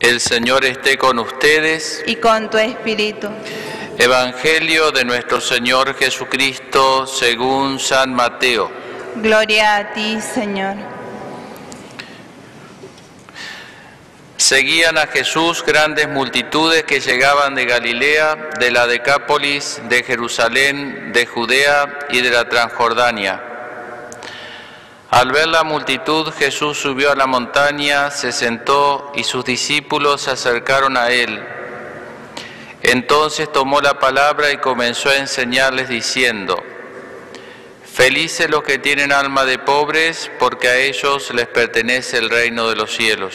El Señor esté con ustedes. y con tu espíritu. Evangelio de nuestro Señor Jesucristo según San Mateo. Gloria a ti, Señor. Seguían a Jesús grandes multitudes que llegaban de Galilea, de la Decápolis, de Jerusalén, de Judea y de la Transjordania. Al ver la multitud, Jesús subió a la montaña, se sentó y sus discípulos se acercaron a él. Entonces tomó la palabra y comenzó a enseñarles diciendo, Felices los que tienen alma de pobres, porque a ellos les pertenece el reino de los cielos.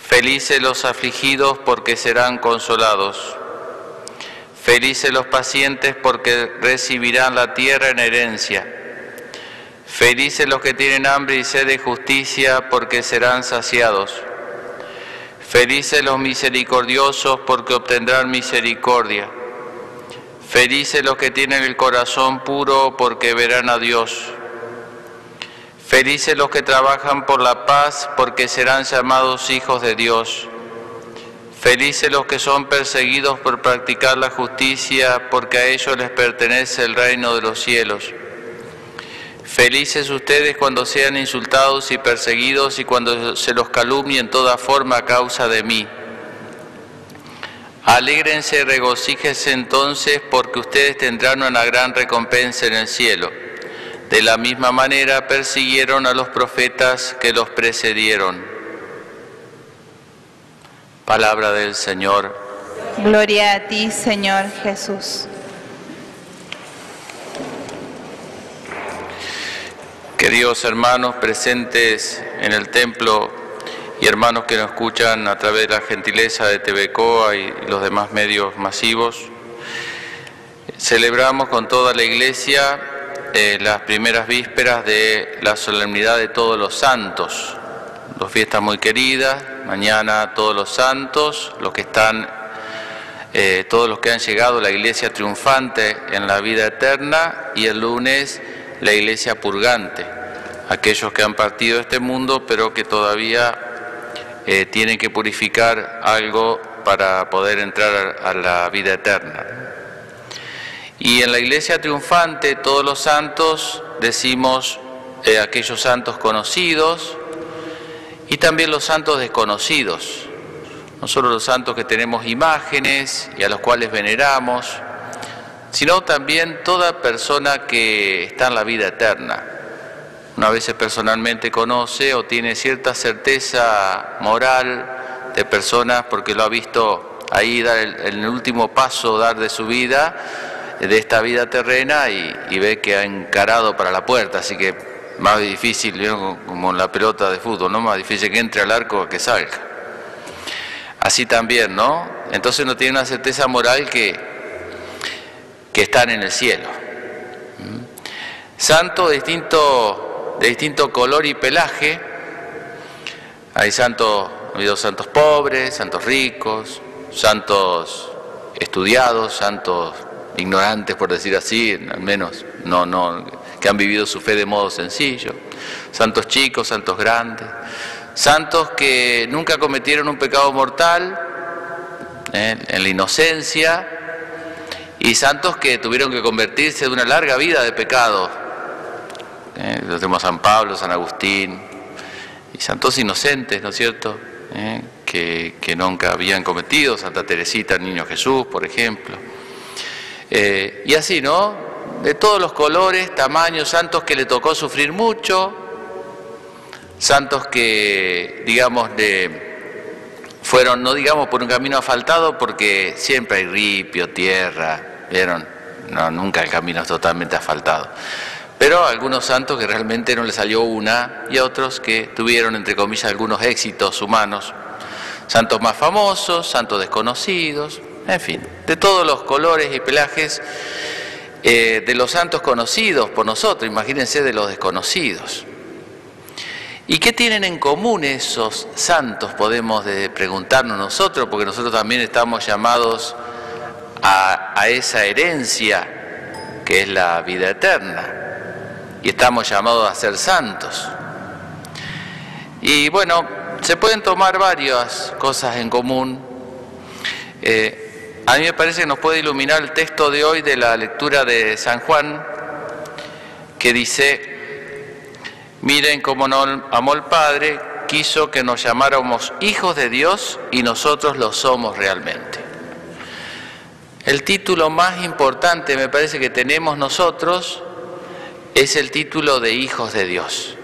Felices los afligidos, porque serán consolados. Felices los pacientes, porque recibirán la tierra en herencia. Felices los que tienen hambre y sed de justicia, porque serán saciados. Felices los misericordiosos, porque obtendrán misericordia. Felices los que tienen el corazón puro, porque verán a Dios. Felices los que trabajan por la paz, porque serán llamados hijos de Dios. Felices los que son perseguidos por practicar la justicia, porque a ellos les pertenece el reino de los cielos. Felices ustedes cuando sean insultados y perseguidos y cuando se los calumnie en toda forma a causa de mí. Alégrense y regocíjense entonces porque ustedes tendrán una gran recompensa en el cielo. De la misma manera persiguieron a los profetas que los precedieron. Palabra del Señor. Gloria a ti, Señor Jesús. Queridos hermanos presentes en el templo y hermanos que nos escuchan a través de la gentileza de TVCOA y los demás medios masivos, celebramos con toda la Iglesia eh, las primeras vísperas de la solemnidad de todos los santos, dos fiestas muy queridas, mañana todos los santos, los que están, eh, todos los que han llegado a la Iglesia triunfante en la vida eterna y el lunes la iglesia purgante, aquellos que han partido de este mundo pero que todavía eh, tienen que purificar algo para poder entrar a, la vida eterna. Y en la iglesia triunfante, todos los santos, decimos eh, aquellos santos conocidos y también los santos desconocidos, no solo los santos que tenemos imágenes y a los cuales veneramos, sino también toda persona que está en la vida eterna. Una vez personalmente conoce o tiene cierta certeza moral de personas porque lo ha visto ahí dar el, último paso dar de su vida, de esta vida terrena y, ve que ha encarado para la puerta, así que más difícil, como la pelota de fútbol, ¿no? Más difícil que entre al arco que salga. Así también, ¿no? Entonces no tiene una certeza moral que, que están en el cielo. Santos de distinto, de distinto color y pelaje. Hay santos, santos pobres, santos ricos, santos estudiados, santos ignorantes, por decir así, al menos no, no, que han vivido su fe de modo sencillo. Santos chicos, santos grandes, santos que nunca cometieron un pecado mortal, eh, en la inocencia, y santos que tuvieron que convertirse de una larga vida de pecado. Eh, los tenemos San Pablo, San Agustín, y santos inocentes, ¿no es cierto? Eh, que, que, nunca habían cometido, Santa Teresita, Niño Jesús, por ejemplo. Eh, y así, ¿no? De todos los colores, tamaños, santos que le tocó sufrir mucho, santos que, digamos, fueron, no digamos por un camino asfaltado, porque siempre hay ripio, tierra, ¿vieron? No, nunca el camino es totalmente asfaltado. Pero algunos santos que realmente no les salió una y otros que tuvieron, entre comillas, algunos éxitos humanos. Santos más famosos, santos desconocidos, en fin, de todos los colores y pelajes, eh, de los santos conocidos por nosotros, imagínense de los desconocidos. ¿Y qué tienen en común esos santos? Podemos preguntarnos nosotros, porque nosotros también estamos llamados a, esa herencia que es la vida eterna. Y estamos llamados a ser santos. Y bueno, se pueden tomar varias cosas en común. Eh, a mí me parece que nos puede iluminar el texto de hoy de la lectura de San Juan, que dice, miren cómo no amó el Padre, quiso que nos llamáramos hijos de Dios y nosotros lo somos realmente. El título más importante me parece que tenemos nosotros es el título de hijos de Dios.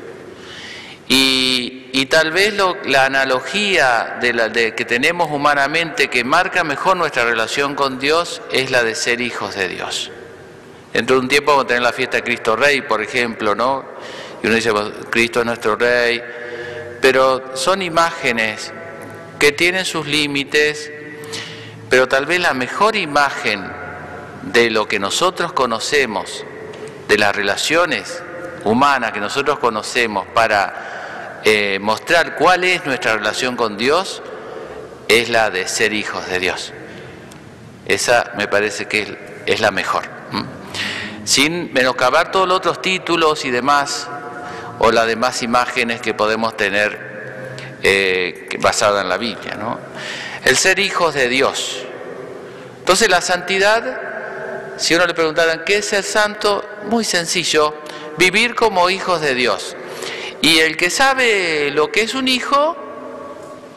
Y, tal vez la analogía de la, que tenemos humanamente que marca mejor nuestra relación con Dios es la de ser hijos de Dios. Dentro de un tiempo vamos a tener la fiesta de Cristo Rey, por ejemplo, ¿no? Y uno dice, Cristo es nuestro Rey, pero son imágenes que tienen sus límites, pero tal vez la mejor imagen de lo que nosotros conocemos, de las relaciones humanas que nosotros conocemos para eh, mostrar cuál es nuestra relación con Dios, es la de ser hijos de Dios. Esa me parece que es, la mejor. Sin menoscabar todos los otros títulos y demás, o las demás imágenes que podemos tener eh, basadas en la Biblia. ¿no? El ser hijos de Dios. Entonces la santidad, si uno le preguntaran qué es ser santo, muy sencillo, vivir como hijos de Dios. Y el que sabe lo que es un hijo,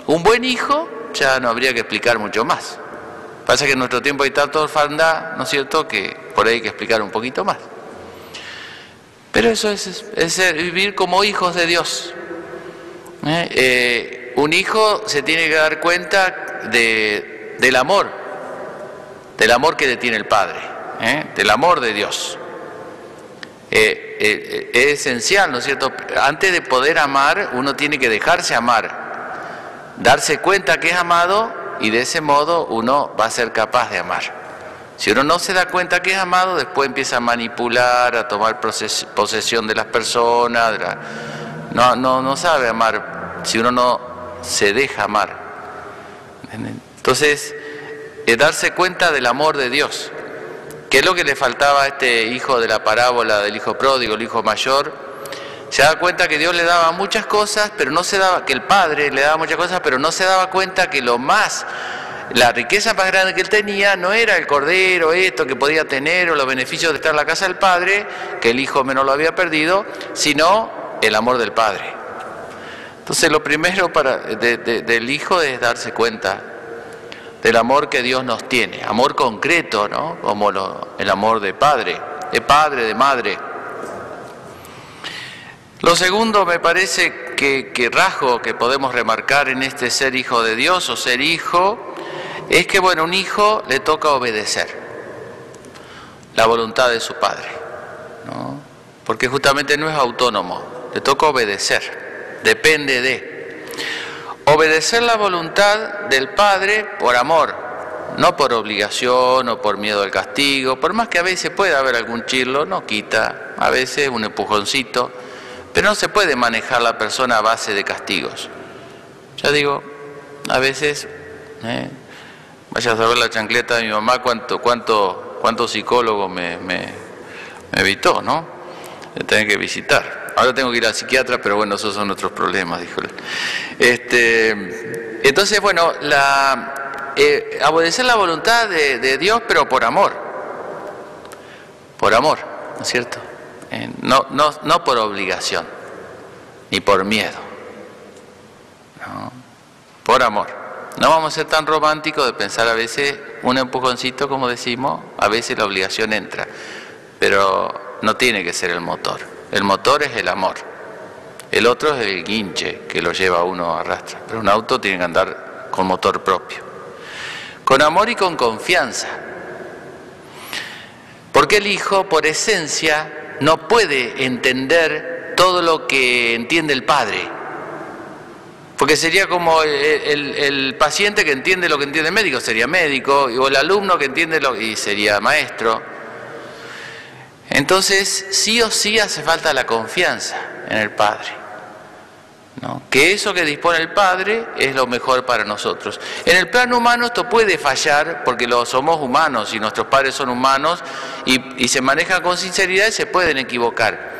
un buen hijo, ya no habría que explicar mucho más. Pasa que en nuestro tiempo hay tanto orfandad, ¿no es cierto?, que por ahí hay que explicar un poquito más. Pero eso es, vivir como hijos de Dios. ¿Eh? Eh, un hijo se tiene que dar cuenta de, del amor, del amor que le tiene el Padre, ¿eh? del amor de Dios. es esencial, ¿no es cierto? Antes de poder amar, uno tiene que dejarse amar, darse cuenta que es amado y de ese modo uno va a ser capaz de amar. Si uno no se da cuenta que es amado, después empieza a manipular, a tomar posesión de las personas. No, no, no sabe amar si uno no se deja amar. Entonces, es darse cuenta del amor de Dios. ¿Qué es lo que le faltaba a este hijo de la parábola del hijo pródigo, el hijo mayor? Se da cuenta que Dios le daba muchas cosas, pero no se daba, que el Padre le daba muchas cosas, pero no se daba cuenta que lo más la riqueza más grande que él tenía no era el cordero, esto que podía tener o los beneficios de estar en la casa del Padre, que el Hijo menos lo había perdido, sino el amor del Padre. Entonces lo primero para, del Hijo es darse cuenta del amor que Dios nos tiene, amor concreto, ¿no? Como el amor de Padre, de Padre, de Madre. Lo segundo me parece que, que rasgo que podemos remarcar en este ser hijo de Dios o ser hijo es que, bueno, un hijo le toca obedecer la voluntad de su padre, ¿no? porque justamente no es autónomo, le toca obedecer, depende de. Obedecer la voluntad del padre por amor, no por obligación o por miedo al castigo, por más que a veces pueda haber algún chirlo, no quita, a veces un empujoncito, pero no se puede manejar la persona a base de castigos. Ya digo, a veces ¿eh? Vaya a saber la chancleta de mi mamá cuánto, cuánto, cuánto psicólogo me, me, evitó, ¿no? De tener que visitar. Ahora tengo que ir al psiquiatra, pero bueno, esos son nuestros problemas, dijo él. Este, entonces, bueno, la, eh, obedecer la voluntad de, Dios, pero por amor. Por amor, ¿no es cierto? Eh, no, no, no por obligación, ni por miedo. ¿no? Por amor. No vamos a ser tan románticos de pensar a veces un empujoncito, como decimos, a veces la obligación entra, pero no tiene que ser el motor. El motor es el amor. El otro es el guinche que lo lleva uno a arrastra. Pero un auto tiene que andar con motor propio. Con amor y con confianza. Porque el hijo, por esencia, no puede entender todo lo que entiende el padre. Porque sería como el, paciente que entiende lo que entiende el médico, sería médico, o el alumno que entiende lo y sería maestro. Entonces, sí o sí hace falta la confianza en el Padre. ¿no? Que eso que dispone el Padre es lo mejor para nosotros. En el plano humano esto puede fallar porque somos humanos y nuestros padres son humanos y, y se manejan con sinceridad y se pueden equivocar.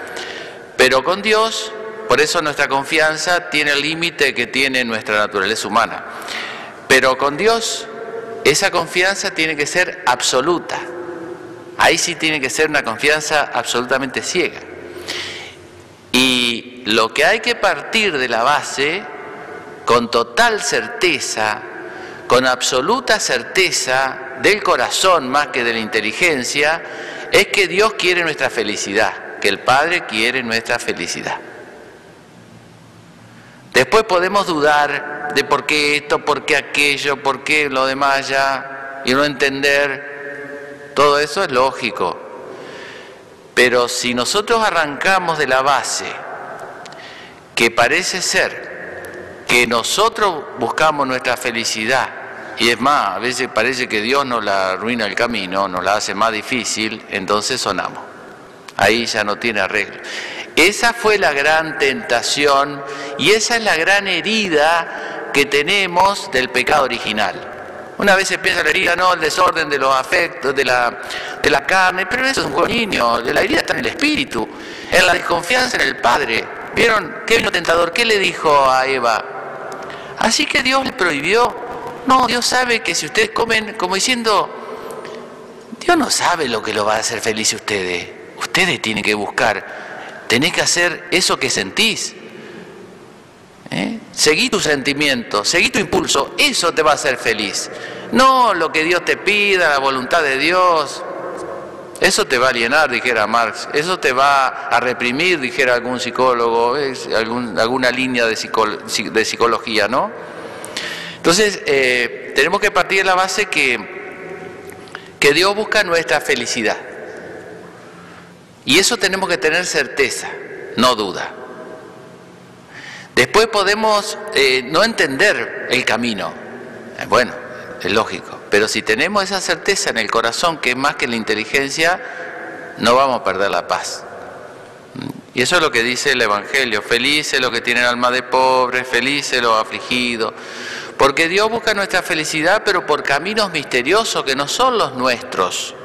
Pero con Dios por eso nuestra confianza tiene el límite que tiene nuestra naturaleza humana. Pero con Dios esa confianza tiene que ser absoluta. Ahí sí tiene que ser una confianza absolutamente ciega. Y lo que hay que partir de la base, con total certeza, con absoluta certeza del corazón más que de la inteligencia, es que Dios quiere nuestra felicidad, que el Padre quiere nuestra felicidad. Después podemos dudar de por qué esto, por qué aquello, por qué lo demás ya, y no entender. Todo eso es lógico. Pero si nosotros arrancamos de la base, que parece ser que nosotros buscamos nuestra felicidad, y es más, a veces parece que Dios nos la arruina el camino, nos la hace más difícil, entonces sonamos. Ahí ya no tiene arreglo. Esa fue la gran tentación y esa es la gran herida que tenemos del pecado original. Una vez se piensa la herida, no, el desorden de los afectos, de la, de la carne, pero eso es un juego niño, la herida está en el espíritu, en la desconfianza en el Padre. ¿Vieron qué vino tentador? ¿Qué le dijo a Eva? Así que Dios le prohibió. No, Dios sabe que si ustedes comen, como diciendo, Dios no sabe lo que lo va a hacer feliz a ustedes. Ustedes tienen que buscar Tenés que hacer eso que sentís. ¿Eh? Seguí tu sentimiento, seguí tu impulso, eso te va a hacer feliz. No lo que Dios te pida, la voluntad de Dios. Eso te va a alienar, dijera Marx. Eso te va a reprimir, dijera algún psicólogo, alguna línea de, de, psicología, ¿no? Entonces, eh, tenemos que partir de la base que, que Dios busca nuestra felicidad. Y eso tenemos que tener certeza, no duda. Después podemos eh, no entender el camino. Eh, bueno, es lógico. Pero si tenemos esa certeza en el corazón, que es más que la inteligencia, no vamos a perder la paz. Y eso es lo que dice el Evangelio. Felices los que tienen alma de pobre, felices los afligidos. Porque Dios busca nuestra felicidad, pero por caminos misteriosos que no son los nuestros.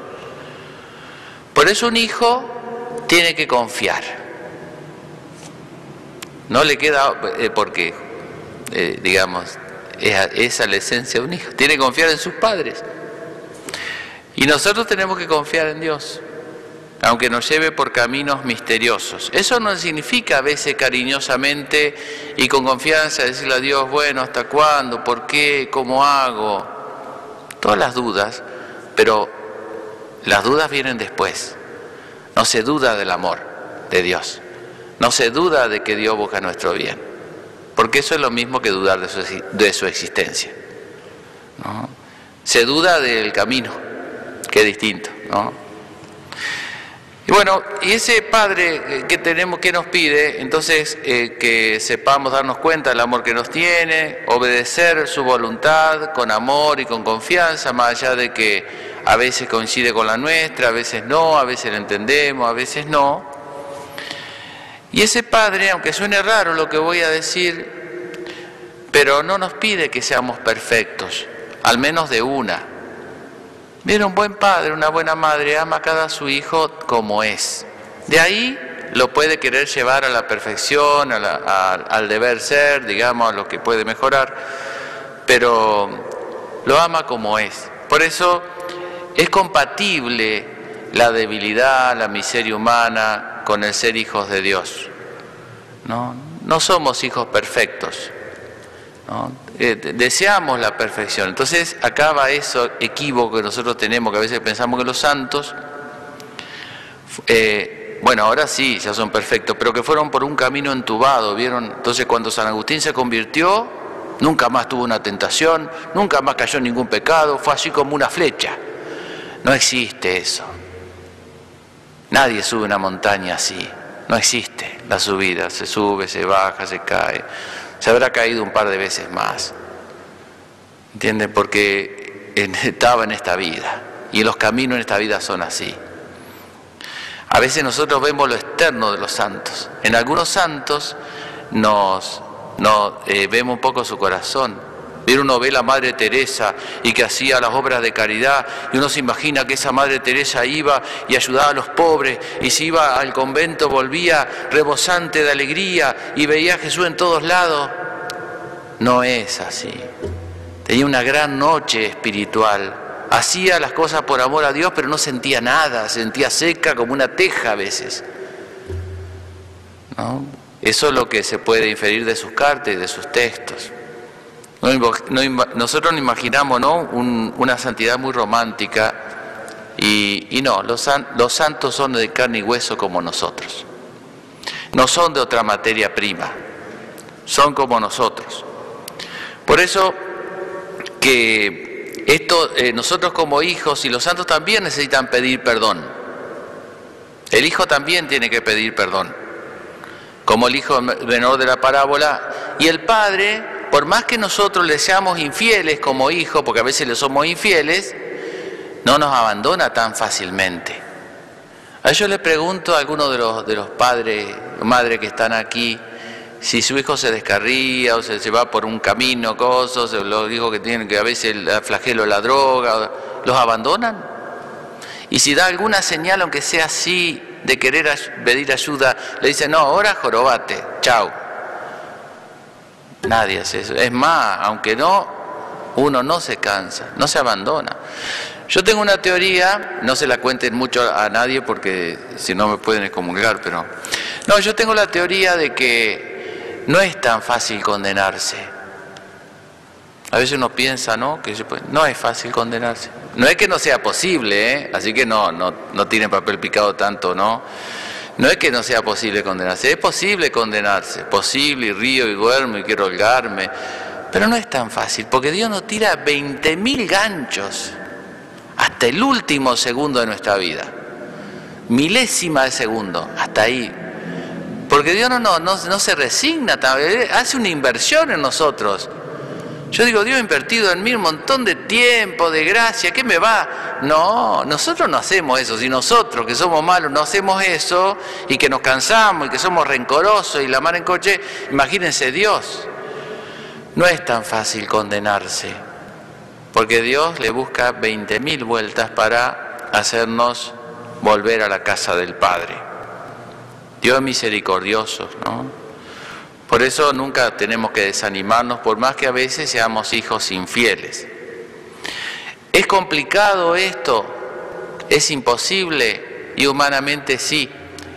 Por eso un hijo tiene que confiar. No le queda, eh, porque, eh, digamos, esa es la esencia de un hijo. Tiene que confiar en sus padres. Y nosotros tenemos que confiar en Dios, aunque nos lleve por caminos misteriosos. Eso no significa a veces cariñosamente y con confianza decirle a Dios, bueno, ¿hasta cuándo? ¿Por qué? ¿Cómo hago? Todas las dudas, pero las dudas vienen después. No se duda del amor de Dios. No se duda de que Dios busca nuestro bien. Porque eso es lo mismo que dudar de su, de su existencia. Se duda del camino, que es distinto. Y bueno, y ese Padre eh, que tenemos, que nos pide, entonces eh, que sepamos darnos cuenta del amor que nos tiene, obedecer su voluntad con amor y con confianza, más allá de que a veces coincide con la nuestra, a veces no, a veces la entendemos, a veces no. Y ese Padre, aunque suene raro lo que voy a decir, pero no nos pide que seamos perfectos, al menos de una Mira, un buen padre, una buena madre ama a cada su hijo como es. De ahí lo puede querer llevar a la perfección, al deber ser, digamos, a lo que puede mejorar, pero lo ama como es. Por eso es compatible la debilidad, la miseria humana con el ser hijos de Dios. No, no somos hijos perfectos, eh, deseamos la perfección. Entonces acaba eso equívoco que nosotros tenemos, que a veces pensamos que los santos, eh, bueno, ahora sí, ya son perfectos, pero que fueron por un camino entubado, ¿vieron? Entonces cuando San Agustín se convirtió, nunca más tuvo una tentación, nunca más cayó en ningún pecado, fue así como una flecha. No existe eso. Nadie sube una montaña así. No existe la subida. Se sube, se baja, se cae se habrá caído un par de veces más. ¿Entienden? Porque estaba en esta vida y los caminos en esta vida son así. A veces nosotros vemos lo externo de los santos. En algunos santos nos, eh, vemos un poco su corazón Pero uno ve la Madre Teresa y que hacía las obras de caridad y uno se imagina que esa Madre Teresa iba y ayudaba a los pobres y si iba al convento volvía rebosante de alegría y veía a Jesús en todos lados. No es así. Tenía una gran noche espiritual. Hacía las cosas por amor a Dios, pero no sentía nada, sentía seca como una teja a veces. Eso es lo que se puede inferir de sus cartas y de sus textos. Nosotros nos imaginamos ¿no? una santidad muy romántica y, no, los, los santos son de carne y hueso como nosotros. No son de otra materia prima, son como nosotros. Por eso que esto, eh, nosotros como hijos y los santos también necesitan pedir perdón. El hijo también tiene que pedir perdón como el hijo menor de la parábola, y el padre, por más que nosotros le seamos infieles como hijo, porque a veces le somos infieles, no nos abandona tan fácilmente. A yo le pregunto a algunos de los, de los padres o madres que están aquí, si su hijo se descarría o se, se va por un camino, cosas, los hijos que tienen que a veces el flagelo la droga, ¿los abandonan? Y si da alguna señal, aunque sea así, de querer pedir ayuda, le dice, no, ahora jorobate, chao. Nadie hace eso. Es más, aunque no, uno no se cansa, no se abandona. Yo tengo una teoría, no se la cuenten mucho a nadie porque si no me pueden excomulgar, pero... No, yo tengo la teoría de que no es tan fácil condenarse. A veces uno piensa, ¿no? Que no es fácil condenarse. No es que no sea posible, ¿eh? así que no, no, no tiene papel picado tanto, ¿no? No es que no sea posible condenarse, es posible condenarse, posible y río y duermo y quiero holgarme, pero no es tan fácil, porque Dios nos tira 20.000 ganchos hasta el último segundo de nuestra vida, milésima de segundo, hasta ahí. Porque Dios no, no, no, no se resigna, hace una inversión en nosotros. Yo digo, Dios ha invertido en mí un montón de tiempo, de gracia, ¿qué me va? No, nosotros no hacemos eso. Si nosotros que somos malos no hacemos eso y que nos cansamos y que somos rencorosos y la mar en coche, imagínense Dios. No es tan fácil condenarse, porque Dios le busca 20.000 vueltas para hacernos volver a la casa del Padre. Dios es misericordioso, ¿no? Por eso nunca tenemos que desanimarnos, por más que a veces seamos hijos infieles. ¿Es complicado esto? ¿Es imposible? Y humanamente sí.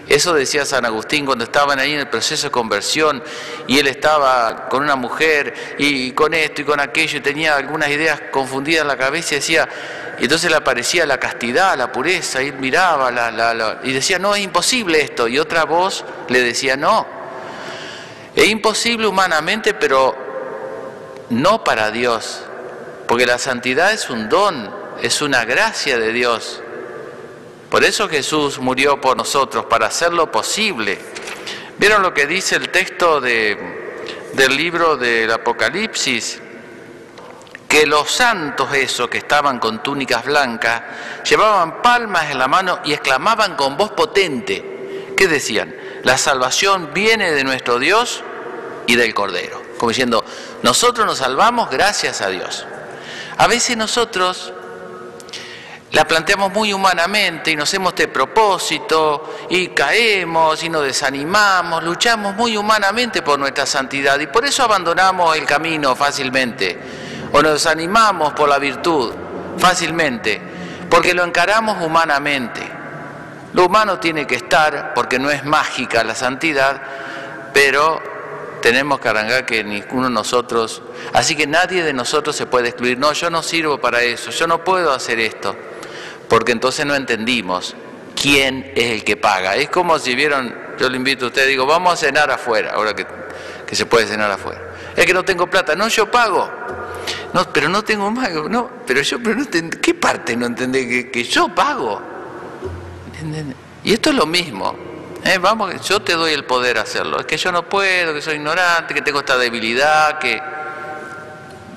Eso decía San Agustín cuando estaban ahí en el proceso de conversión y él estaba con una mujer y con esto y con aquello y tenía algunas ideas confundidas en la cabeza y decía, y entonces le aparecía la castidad, la pureza, y miraba la, y decía, no, es imposible esto. Y otra voz le decía, no, es imposible humanamente, pero no para Dios, porque la santidad es un don, es una gracia de Dios. Por eso Jesús murió por nosotros, para hacerlo posible. ¿Vieron lo que dice el texto de, del libro del Apocalipsis? Que los santos esos que estaban con túnicas blancas llevaban palmas en la mano y exclamaban con voz potente. ¿Qué decían? La salvación viene de nuestro Dios y del Cordero. Como diciendo, nosotros nos salvamos gracias a Dios. A veces nosotros la planteamos muy humanamente y nos hacemos de propósito y caemos y nos desanimamos, luchamos muy humanamente por nuestra santidad y por eso abandonamos el camino fácilmente o nos desanimamos por la virtud fácilmente, porque lo encaramos humanamente. Lo humano tiene que estar, porque no es mágica la santidad, pero tenemos que arrancar que ninguno de nosotros, así que nadie de nosotros se puede excluir, no, yo no sirvo para eso, yo no puedo hacer esto, porque entonces no entendimos quién es el que paga. Es como si vieron, yo le invito a usted, digo, vamos a cenar afuera, ahora que, que se puede cenar afuera. Es que no tengo plata, no, yo pago. No, pero no tengo más, no, pero yo, pero no ¿qué parte no entendé? Que, que yo pago. Y esto es lo mismo. Eh, vamos, yo te doy el poder a hacerlo. Es que yo no puedo, que soy ignorante, que tengo esta debilidad, que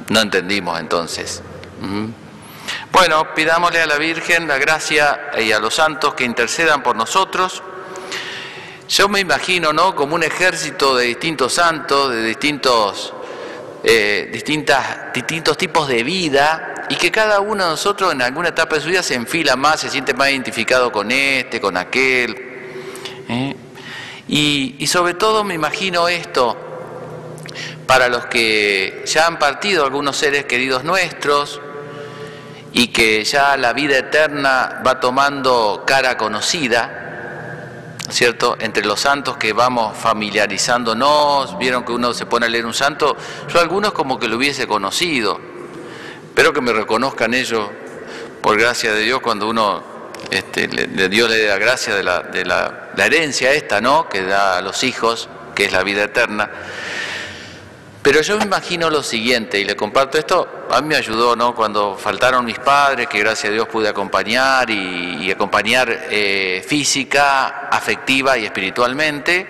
no entendimos entonces. Bueno, pidámosle a la Virgen la gracia y a los santos que intercedan por nosotros. Yo me imagino, ¿no? Como un ejército de distintos santos, de distintos eh, distintas, distintos tipos de vida y que cada uno de nosotros en alguna etapa de su vida se enfila más, se siente más identificado con este, con aquel. ¿Eh? Y, y sobre todo me imagino esto, para los que ya han partido algunos seres queridos nuestros y que ya la vida eterna va tomando cara conocida, ¿cierto? Entre los santos que vamos familiarizándonos, vieron que uno se pone a leer un santo, yo algunos como que lo hubiese conocido, espero que me reconozcan ellos, por gracia de Dios, cuando uno, este, le, Dios le da gracia de, la, herencia esta, ¿no? Que da a los hijos, que es la vida eterna. Pero yo me imagino lo siguiente, y le comparto esto, a mí me ayudó, ¿no? Cuando faltaron mis padres, que gracias a Dios pude acompañar y, y acompañar eh, física, afectiva y espiritualmente.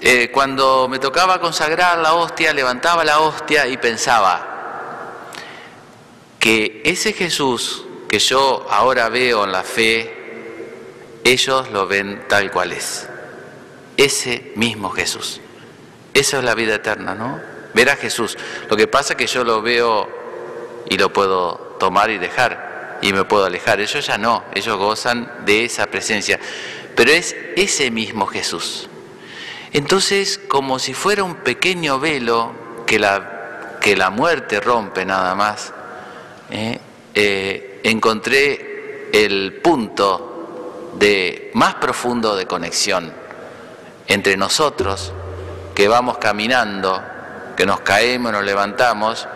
Eh, cuando me tocaba consagrar la hostia, levantaba la hostia y pensaba que ese Jesús que yo ahora veo en la fe, ellos lo ven tal cual es. Ese mismo Jesús. Esa es la vida eterna, ¿no? Ver a Jesús. Lo que pasa es que yo lo veo y lo puedo tomar y dejar y me puedo alejar. Ellos ya no, ellos gozan de esa presencia. Pero es ese mismo Jesús. Entonces, como si fuera un pequeño velo que la, que la muerte rompe nada más, ¿eh? Eh, encontré el punto de, más profundo de conexión entre nosotros que vamos caminando, que nos caemos, nos levantamos,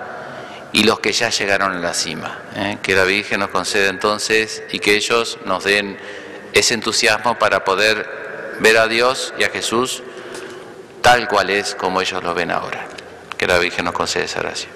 y los que ya llegaron a la cima. ¿eh? Que la Virgen nos conceda entonces y que ellos nos den ese entusiasmo para poder ver a Dios y a Jesús tal cual es como ellos lo ven ahora. Que la Virgen nos conceda esa gracia.